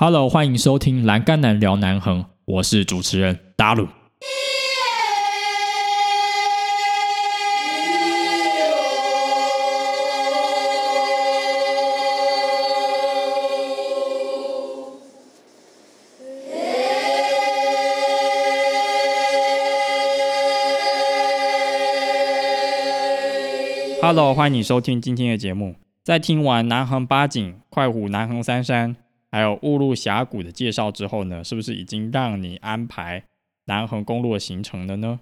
Hello，欢迎收听《栏杆男聊南横》，我是主持人达鲁。Hello，欢迎收听今天的节目。在听完南横八景、快虎南横三山，还有雾路峡谷的介绍之后呢，是不是已经让你安排南横公路的行程了呢？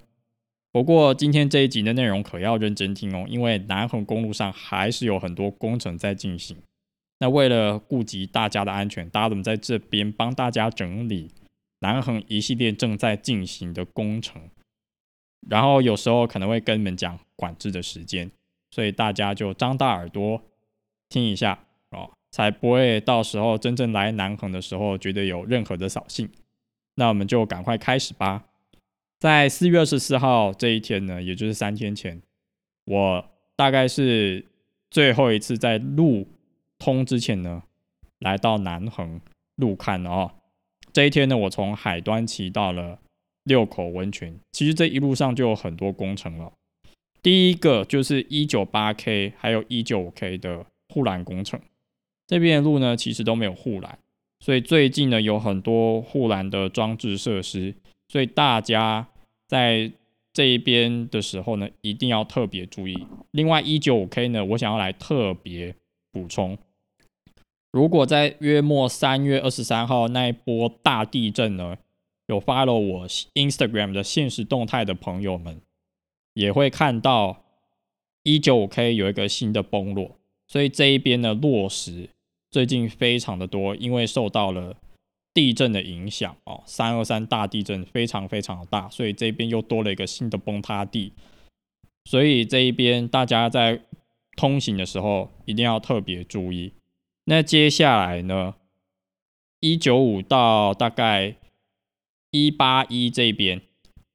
不过今天这一集的内容可要认真听哦，因为南横公路上还是有很多工程在进行。那为了顾及大家的安全，大们在这边帮大家整理南横一系列正在进行的工程，然后有时候可能会跟你们讲管制的时间。所以大家就张大耳朵听一下哦，才不会到时候真正来南横的时候觉得有任何的扫兴。那我们就赶快开始吧。在四月二十四号这一天呢，也就是三天前，我大概是最后一次在路通之前呢，来到南横路看哦。这一天呢，我从海端骑到了六口温泉。其实这一路上就有很多工程了。第一个就是一九八 K 还有一九五 K 的护栏工程，这边的路呢其实都没有护栏，所以最近呢有很多护栏的装置设施，所以大家在这一边的时候呢一定要特别注意。另外一九五 K 呢，我想要来特别补充，如果在月末三月二十三号那一波大地震呢，有 follow 我 Instagram 的现实动态的朋友们。也会看到一九五 K 有一个新的崩落，所以这一边的落石最近非常的多，因为受到了地震的影响哦，三二三大地震非常非常的大，所以这边又多了一个新的崩塌地，所以这一边大家在通行的时候一定要特别注意。那接下来呢，一九五到大概一八一这边。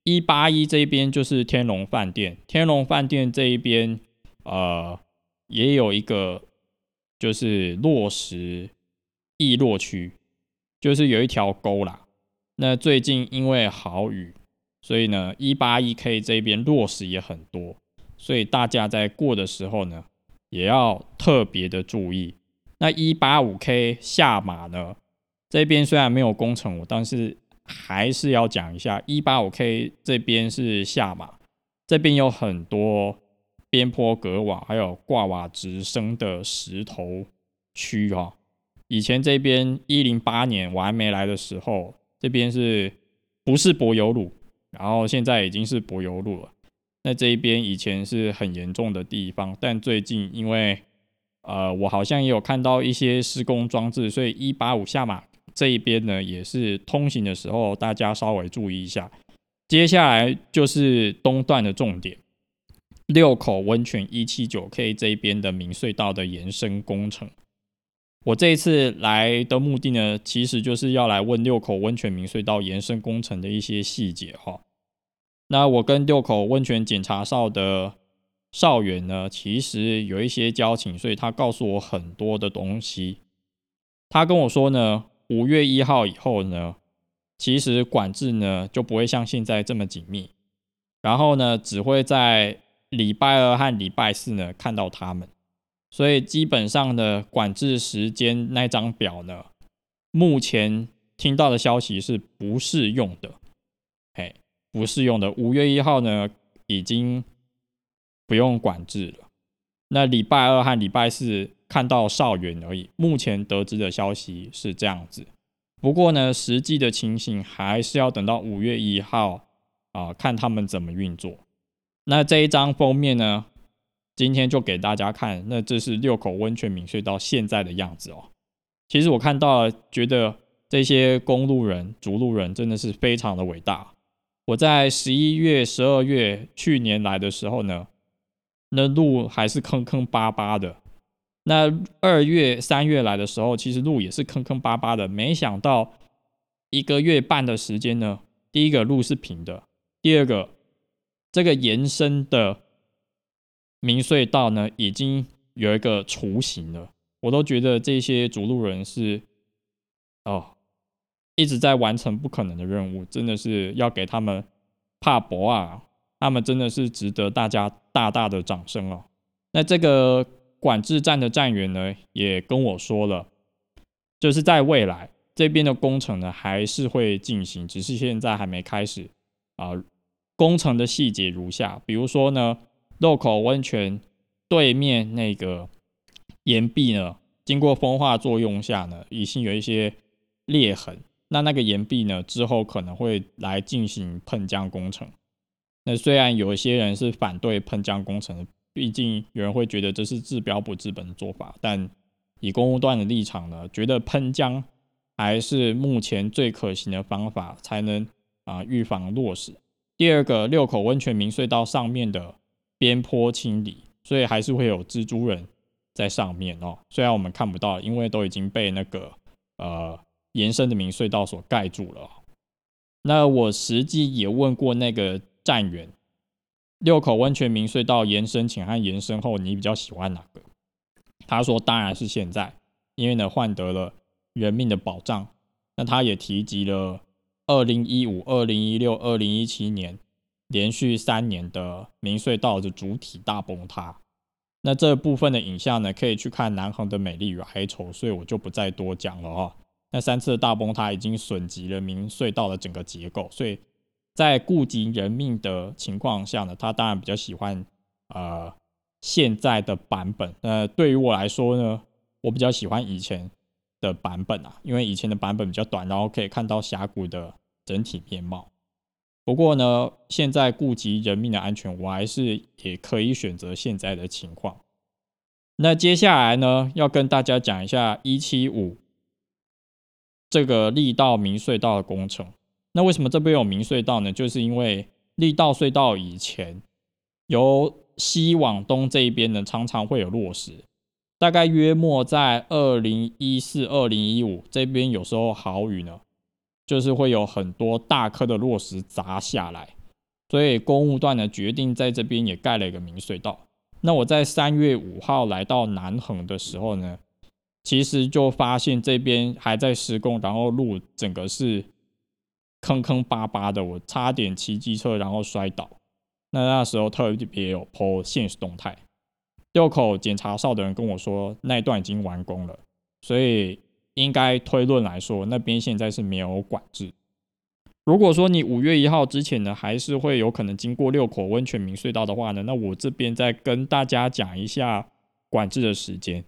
一八一这边就是天龙饭店，天龙饭店这一边，呃，也有一个就是落石易落区，就是有一条沟啦。那最近因为好雨，所以呢，一八一 K 这边落石也很多，所以大家在过的时候呢，也要特别的注意。那一八五 K 下马呢，这边虽然没有工程，但是。还是要讲一下，一八五 K 这边是下马，这边有很多边坡格瓦，还有挂瓦直升的石头区哈。以前这边一零八年我还没来的时候，这边是不是柏油路？然后现在已经是柏油路了。那这一边以前是很严重的地方，但最近因为呃，我好像也有看到一些施工装置，所以一八五下马。这一边呢，也是通行的时候，大家稍微注意一下。接下来就是东段的重点，六口温泉一七九 K 这边的明隧道的延伸工程。我这一次来的目的呢，其实就是要来问六口温泉明隧道延伸工程的一些细节哈。那我跟六口温泉检查哨的哨员呢，其实有一些交情，所以他告诉我很多的东西。他跟我说呢。五月一号以后呢，其实管制呢就不会像现在这么紧密，然后呢只会在礼拜二和礼拜四呢看到他们，所以基本上的管制时间那张表呢，目前听到的消息是不适用的，嘿，不适用的。五月一号呢已经不用管制了，那礼拜二和礼拜四。看到少远而已。目前得知的消息是这样子，不过呢，实际的情形还是要等到五月一号啊，看他们怎么运作。那这一张封面呢，今天就给大家看。那这是六口温泉明隧到现在的样子哦。其实我看到了，觉得这些公路人、主路人真的是非常的伟大。我在十一月、十二月去年来的时候呢，那路还是坑坑巴巴的。那二月、三月来的时候，其实路也是坑坑巴巴的。没想到一个月半的时间呢，第一个路是平的，第二个这个延伸的明隧道呢，已经有一个雏形了。我都觉得这些主路人是哦，一直在完成不可能的任务，真的是要给他们帕博啊，他们真的是值得大家大大的掌声哦。那这个管制站的站员呢，也跟我说了，就是在未来这边的工程呢还是会进行，只是现在还没开始啊。工程的细节如下，比如说呢，漏口温泉对面那个岩壁呢，经过风化作用下呢，已经有一些裂痕。那那个岩壁呢，之后可能会来进行喷浆工程。那虽然有一些人是反对喷浆工程，毕竟有人会觉得这是治标不治本的做法，但以公务段的立场呢，觉得喷浆还是目前最可行的方法，才能啊预防落石。第二个六口温泉明隧道上面的边坡清理，所以还是会有蜘蛛人在上面哦。虽然我们看不到，因为都已经被那个呃延伸的明隧道所盖住了。那我实际也问过那个站员，六口温泉明隧道延伸前和延伸后，你比较喜欢哪个？他说当然是现在，因为呢换得了人命的保障。那他也提及了。二零一五、二零一六、二零一七年连续三年的明隧道的主体大崩塌，那这部分的影像呢，可以去看南航的美丽与哀愁，所以我就不再多讲了哈。那三次大崩塌已经损及了明隧道的整个结构，所以在顾及人命的情况下呢，他当然比较喜欢呃现在的版本。那对于我来说呢，我比较喜欢以前的版本啊，因为以前的版本比较短，然后可以看到峡谷的。整体面貌。不过呢，现在顾及人命的安全，我还是也可以选择现在的情况。那接下来呢，要跟大家讲一下一七五这个力道明隧道的工程。那为什么这边有明隧道呢？就是因为力道隧道以前由西往东这一边呢，常常会有落石。大概约莫在二零一四、二零一五这边，有时候豪雨呢。就是会有很多大颗的落石砸下来，所以公务段呢决定在这边也盖了一个明隧道。那我在三月五号来到南横的时候呢，其实就发现这边还在施工，然后路整个是坑坑巴巴的，我差点骑机车然后摔倒。那那时候特别有 po 现实动态，六口检查哨的人跟我说那一段已经完工了，所以。应该推论来说，那边现在是没有管制。如果说你五月一号之前呢，还是会有可能经过六口温泉明隧道的话呢，那我这边再跟大家讲一下管制的时间。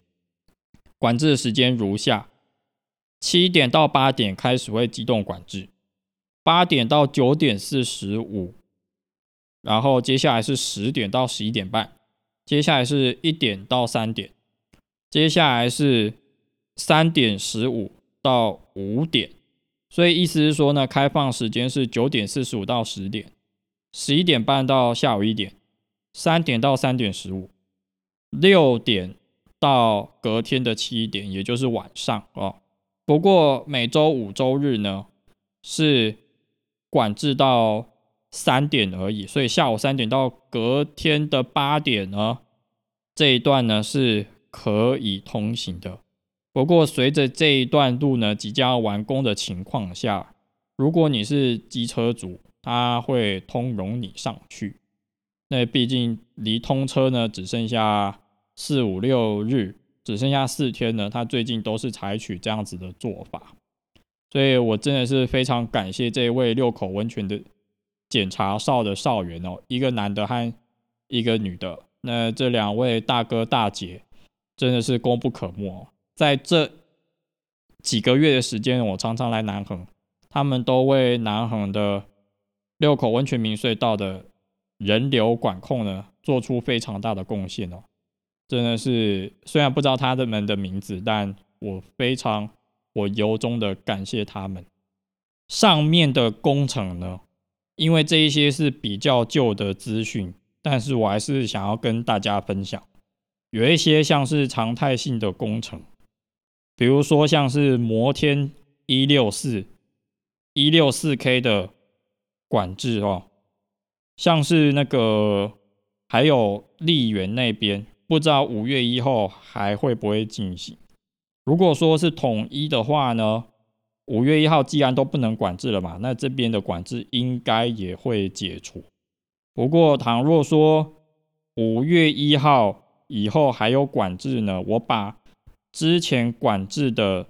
管制的时间如下：七点到八点开始会机动管制，八点到九点四十五，然后接下来是十点到十一点半，接下来是一点到三点，接下来是。三点十五到五点，所以意思是说呢，开放时间是九点四十五到十点，十一点半到下午一点，三点到三点十五，六点到隔天的七点，也就是晚上哦。不过每周五周日呢是管制到三点而已，所以下午三点到隔天的八点呢这一段呢是可以通行的。不过，随着这一段路呢即将完工的情况下，如果你是机车主，他会通融你上去。那毕竟离通车呢只剩下四五六日，只剩下四天呢。他最近都是采取这样子的做法，所以我真的是非常感谢这位六口温泉的检查哨的哨员哦，一个男的和一个女的。那这两位大哥大姐真的是功不可没。在这几个月的时间，我常常来南横，他们都为南横的六口温泉明隧道的人流管控呢，做出非常大的贡献哦。真的是，虽然不知道他们的名字，但我非常，我由衷的感谢他们。上面的工程呢，因为这一些是比较旧的资讯，但是我还是想要跟大家分享，有一些像是常态性的工程。比如说，像是摩天一六四一六四 K 的管制哦，像是那个还有丽园那边，不知道五月一号还会不会进行。如果说是统一的话呢，五月一号既然都不能管制了嘛，那这边的管制应该也会解除。不过，倘若说五月一号以后还有管制呢，我把之前管制的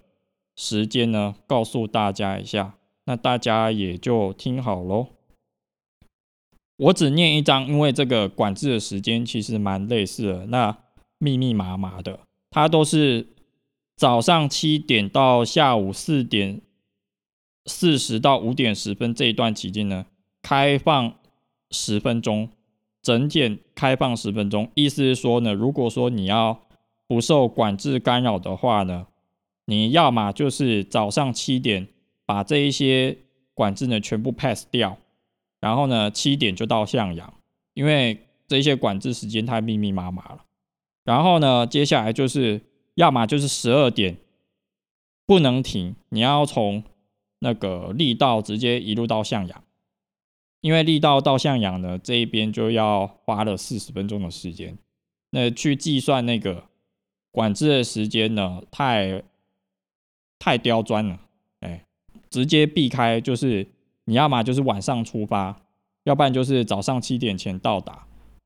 时间呢告诉大家一下，那大家也就听好喽。我只念一张，因为这个管制的时间其实蛮类似的，那密密麻麻的，它都是早上七点到下午四点四十到五点十分这一段期间呢，开放十分钟，整点开放十分钟。意思是说呢，如果说你要不受管制干扰的话呢，你要么就是早上七点把这一些管制呢全部 pass 掉。然后呢，七点就到向阳，因为这些管制时间太密密麻麻了。然后呢，接下来就是要么就是十二点不能停，你要从那个力道直接一路到向阳，因为力道到向阳呢这一边就要花了四十分钟的时间，那去计算那个管制的时间呢，太太刁钻了，哎，直接避开就是。你要么就是晚上出发，要不然就是早上七点前到达，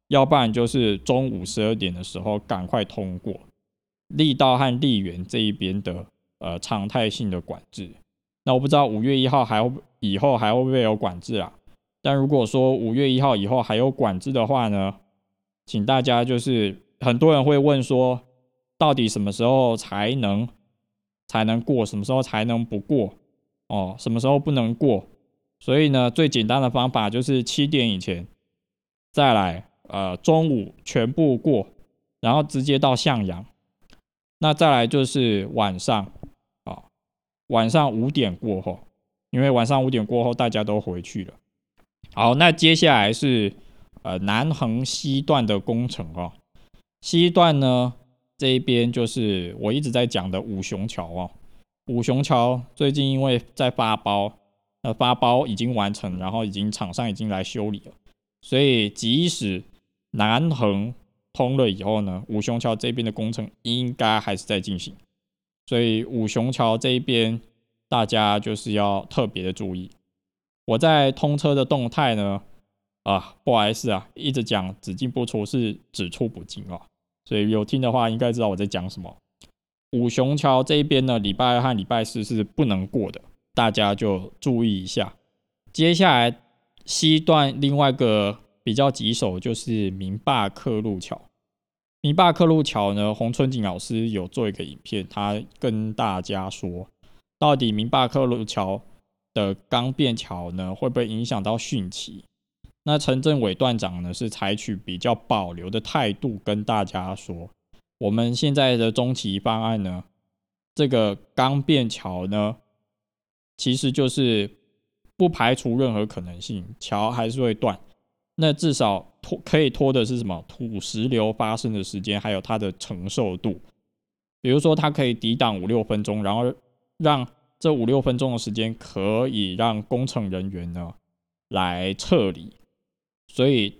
要不然就是中午十二点的时候赶快通过力道和力源这一边的呃常态性的管制。那我不知道五月一号还会以后还会不会有管制啊？但如果说五月一号以后还有管制的话呢，请大家就是很多人会问说，到底什么时候才能才能过，什么时候才能不过？哦，什么时候不能过？所以呢，最简单的方法就是七点以前再来，呃，中午全部过，然后直接到向阳。那再来就是晚上，啊，晚上五点过后，因为晚上五点过后大家都回去了。好，那接下来是呃南横西段的工程哦。西段呢这一边就是我一直在讲的五雄桥哦。五雄桥最近因为在发包。呃，发包已经完成，然后已经厂商已经来修理了，所以即使南横通了以后呢，五雄桥这边的工程应该还是在进行，所以五雄桥这一边大家就是要特别的注意。我在通车的动态呢，啊，不好意思啊，一直讲只进不出是只出不进哦，所以有听的话应该知道我在讲什么。五雄桥这一边呢，礼拜二和礼拜四是不能过的。大家就注意一下，接下来西段另外一个比较棘手就是明坝客路桥。明坝客路桥呢，洪春景老师有做一个影片，他跟大家说，到底明坝客路桥的钢便桥呢，会不会影响到汛期？那陈政伟段长呢，是采取比较保留的态度跟大家说，我们现在的中期方案呢，这个钢便桥呢。其实就是不排除任何可能性，桥还是会断。那至少拖可以拖的是什么？土石流发生的时间，还有它的承受度。比如说，它可以抵挡五六分钟，然后让这五六分钟的时间可以让工程人员呢来撤离。所以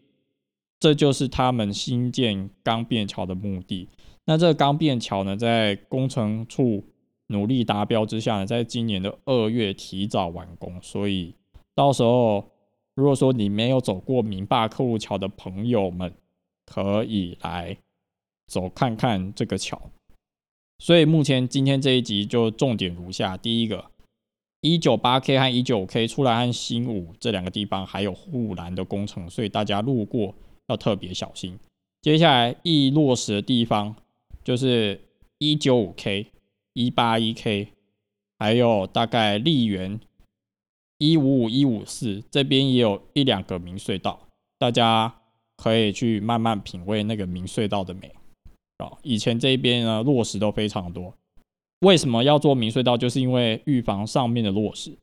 这就是他们新建钢便桥的目的。那这个钢便桥呢，在工程处。努力达标之下呢，在今年的二月提早完工，所以到时候如果说你没有走过明坝客户桥的朋友们，可以来走看看这个桥。所以目前今天这一集就重点如下：第一个，一九八 K 和一九 K 出来和新五这两个地方还有护栏的工程，所以大家路过要特别小心。接下来易落实的地方就是一九五 K。一八一 K，还有大概丽园一五五一五四这边也有一两个明隧道，大家可以去慢慢品味那个明隧道的美啊。以前这边呢落石都非常多，为什么要做明隧道？就是因为预防上面的落石，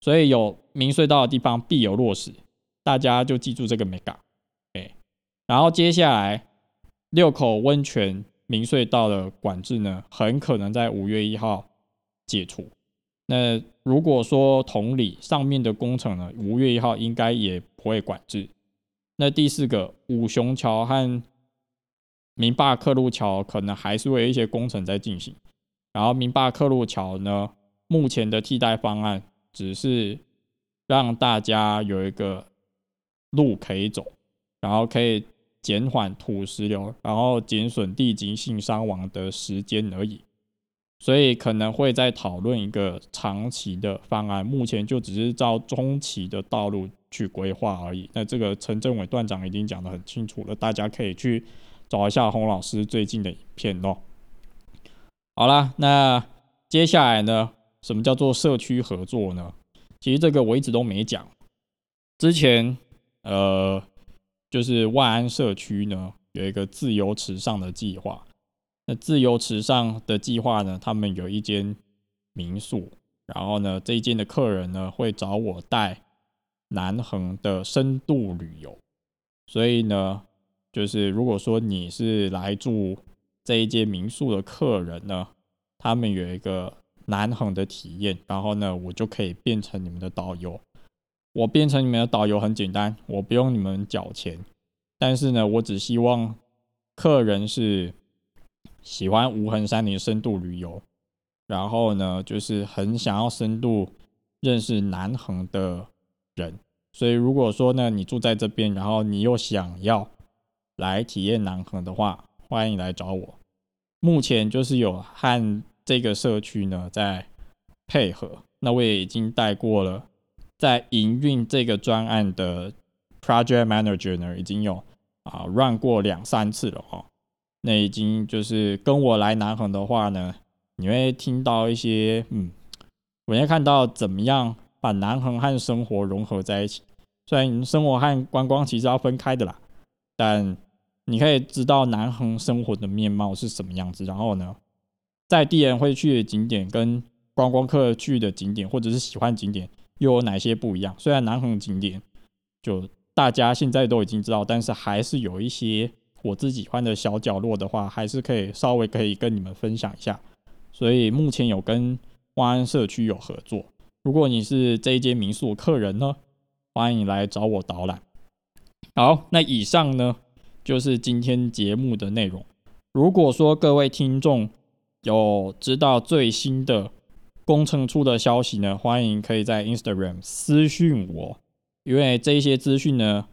所以有明隧道的地方必有落石，大家就记住这个美感。哎，然后接下来六口温泉。明隧道的管制呢，很可能在五月一号解除。那如果说同理，上面的工程呢，五月一号应该也不会管制。那第四个五雄桥和明坝客路桥可能还是会有一些工程在进行。然后明坝客路桥呢，目前的替代方案只是让大家有一个路可以走，然后可以减缓土石流，然后减损地基性伤亡的时间而已。所以可能会在讨论一个长期的方案，目前就只是照中期的道路去规划而已。那这个陈政委段长已经讲得很清楚了，大家可以去找一下洪老师最近的影片哦。好啦，那接下来呢，什么叫做社区合作呢？其实这个我一直都没讲。之前呃，就是万安社区呢有一个自由池上的计划。那自由池上的计划呢？他们有一间民宿，然后呢，这一间的客人呢会找我带南横的深度旅游。所以呢，就是如果说你是来住这一间民宿的客人呢，他们有一个南横的体验，然后呢，我就可以变成你们的导游。我变成你们的导游很简单，我不用你们缴钱，但是呢，我只希望客人是。喜欢无痕山林深度旅游，然后呢，就是很想要深度认识南横的人。所以如果说呢，你住在这边，然后你又想要来体验南横的话，欢迎来找我。目前就是有和这个社区呢在配合，那我也已经带过了，在营运这个专案的 project manager 呢，已经有啊 run 过两三次了哦。那已经就是跟我来南横的话呢，你会听到一些嗯，我会看到怎么样把南横和生活融合在一起。虽然生活和观光其实要分开的啦，但你可以知道南横生活的面貌是什么样子。然后呢，在地人会去的景点跟观光客去的景点，或者是喜欢景点又有哪些不一样？虽然南横景点就大家现在都已经知道，但是还是有一些。我自己欢的小角落的话，还是可以稍微可以跟你们分享一下。所以目前有跟万安社区有合作。如果你是这一间民宿客人呢，欢迎来找我导览。好，那以上呢就是今天节目的内容。如果说各位听众有知道最新的工程处的消息呢，欢迎可以在 Instagram 私讯我，因为这些资讯呢。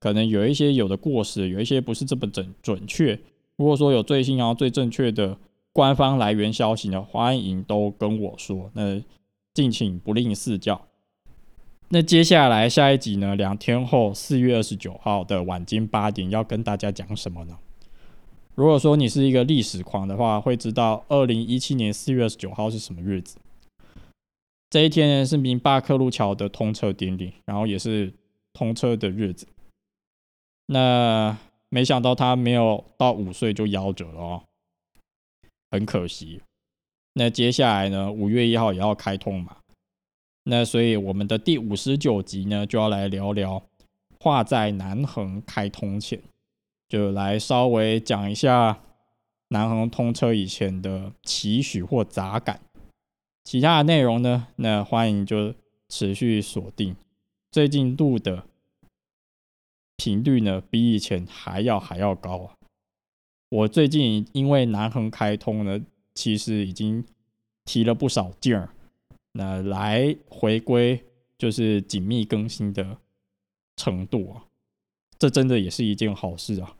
可能有一些有的过时，有一些不是这么准准确。如果说有最新然后最正确的官方来源消息呢，欢迎都跟我说。那敬请不吝赐教。那接下来下一集呢，两天后四月二十九号的晚间八点要跟大家讲什么呢？如果说你是一个历史狂的话，会知道二零一七年四月二十九号是什么日子。这一天呢是明巴克路桥的通车典礼，然后也是通车的日子。那没想到他没有到五岁就夭折了哦，很可惜。那接下来呢，五月一号也要开通嘛。那所以我们的第五十九集呢，就要来聊聊画在南横开通前，就来稍微讲一下南横通车以前的期许或杂感。其他的内容呢，那欢迎就持续锁定最近录的。频率呢，比以前还要还要高啊！我最近因为南横开通呢，其实已经提了不少劲儿，那来回归就是紧密更新的程度啊，这真的也是一件好事啊！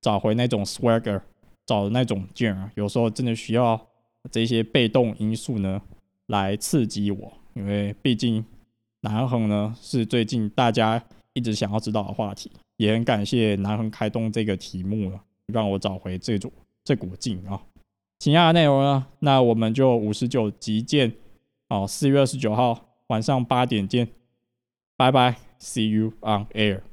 找回那种 swagger，找那种劲儿，有时候真的需要这些被动因素呢来刺激我，因为毕竟南横呢是最近大家一直想要知道的话题。也很感谢南恒开动这个题目了，让我找回这种这股劲啊！其他的内容呢？那我们就五十九集见，哦，四月二十九号晚上八点见，拜拜，See you on air。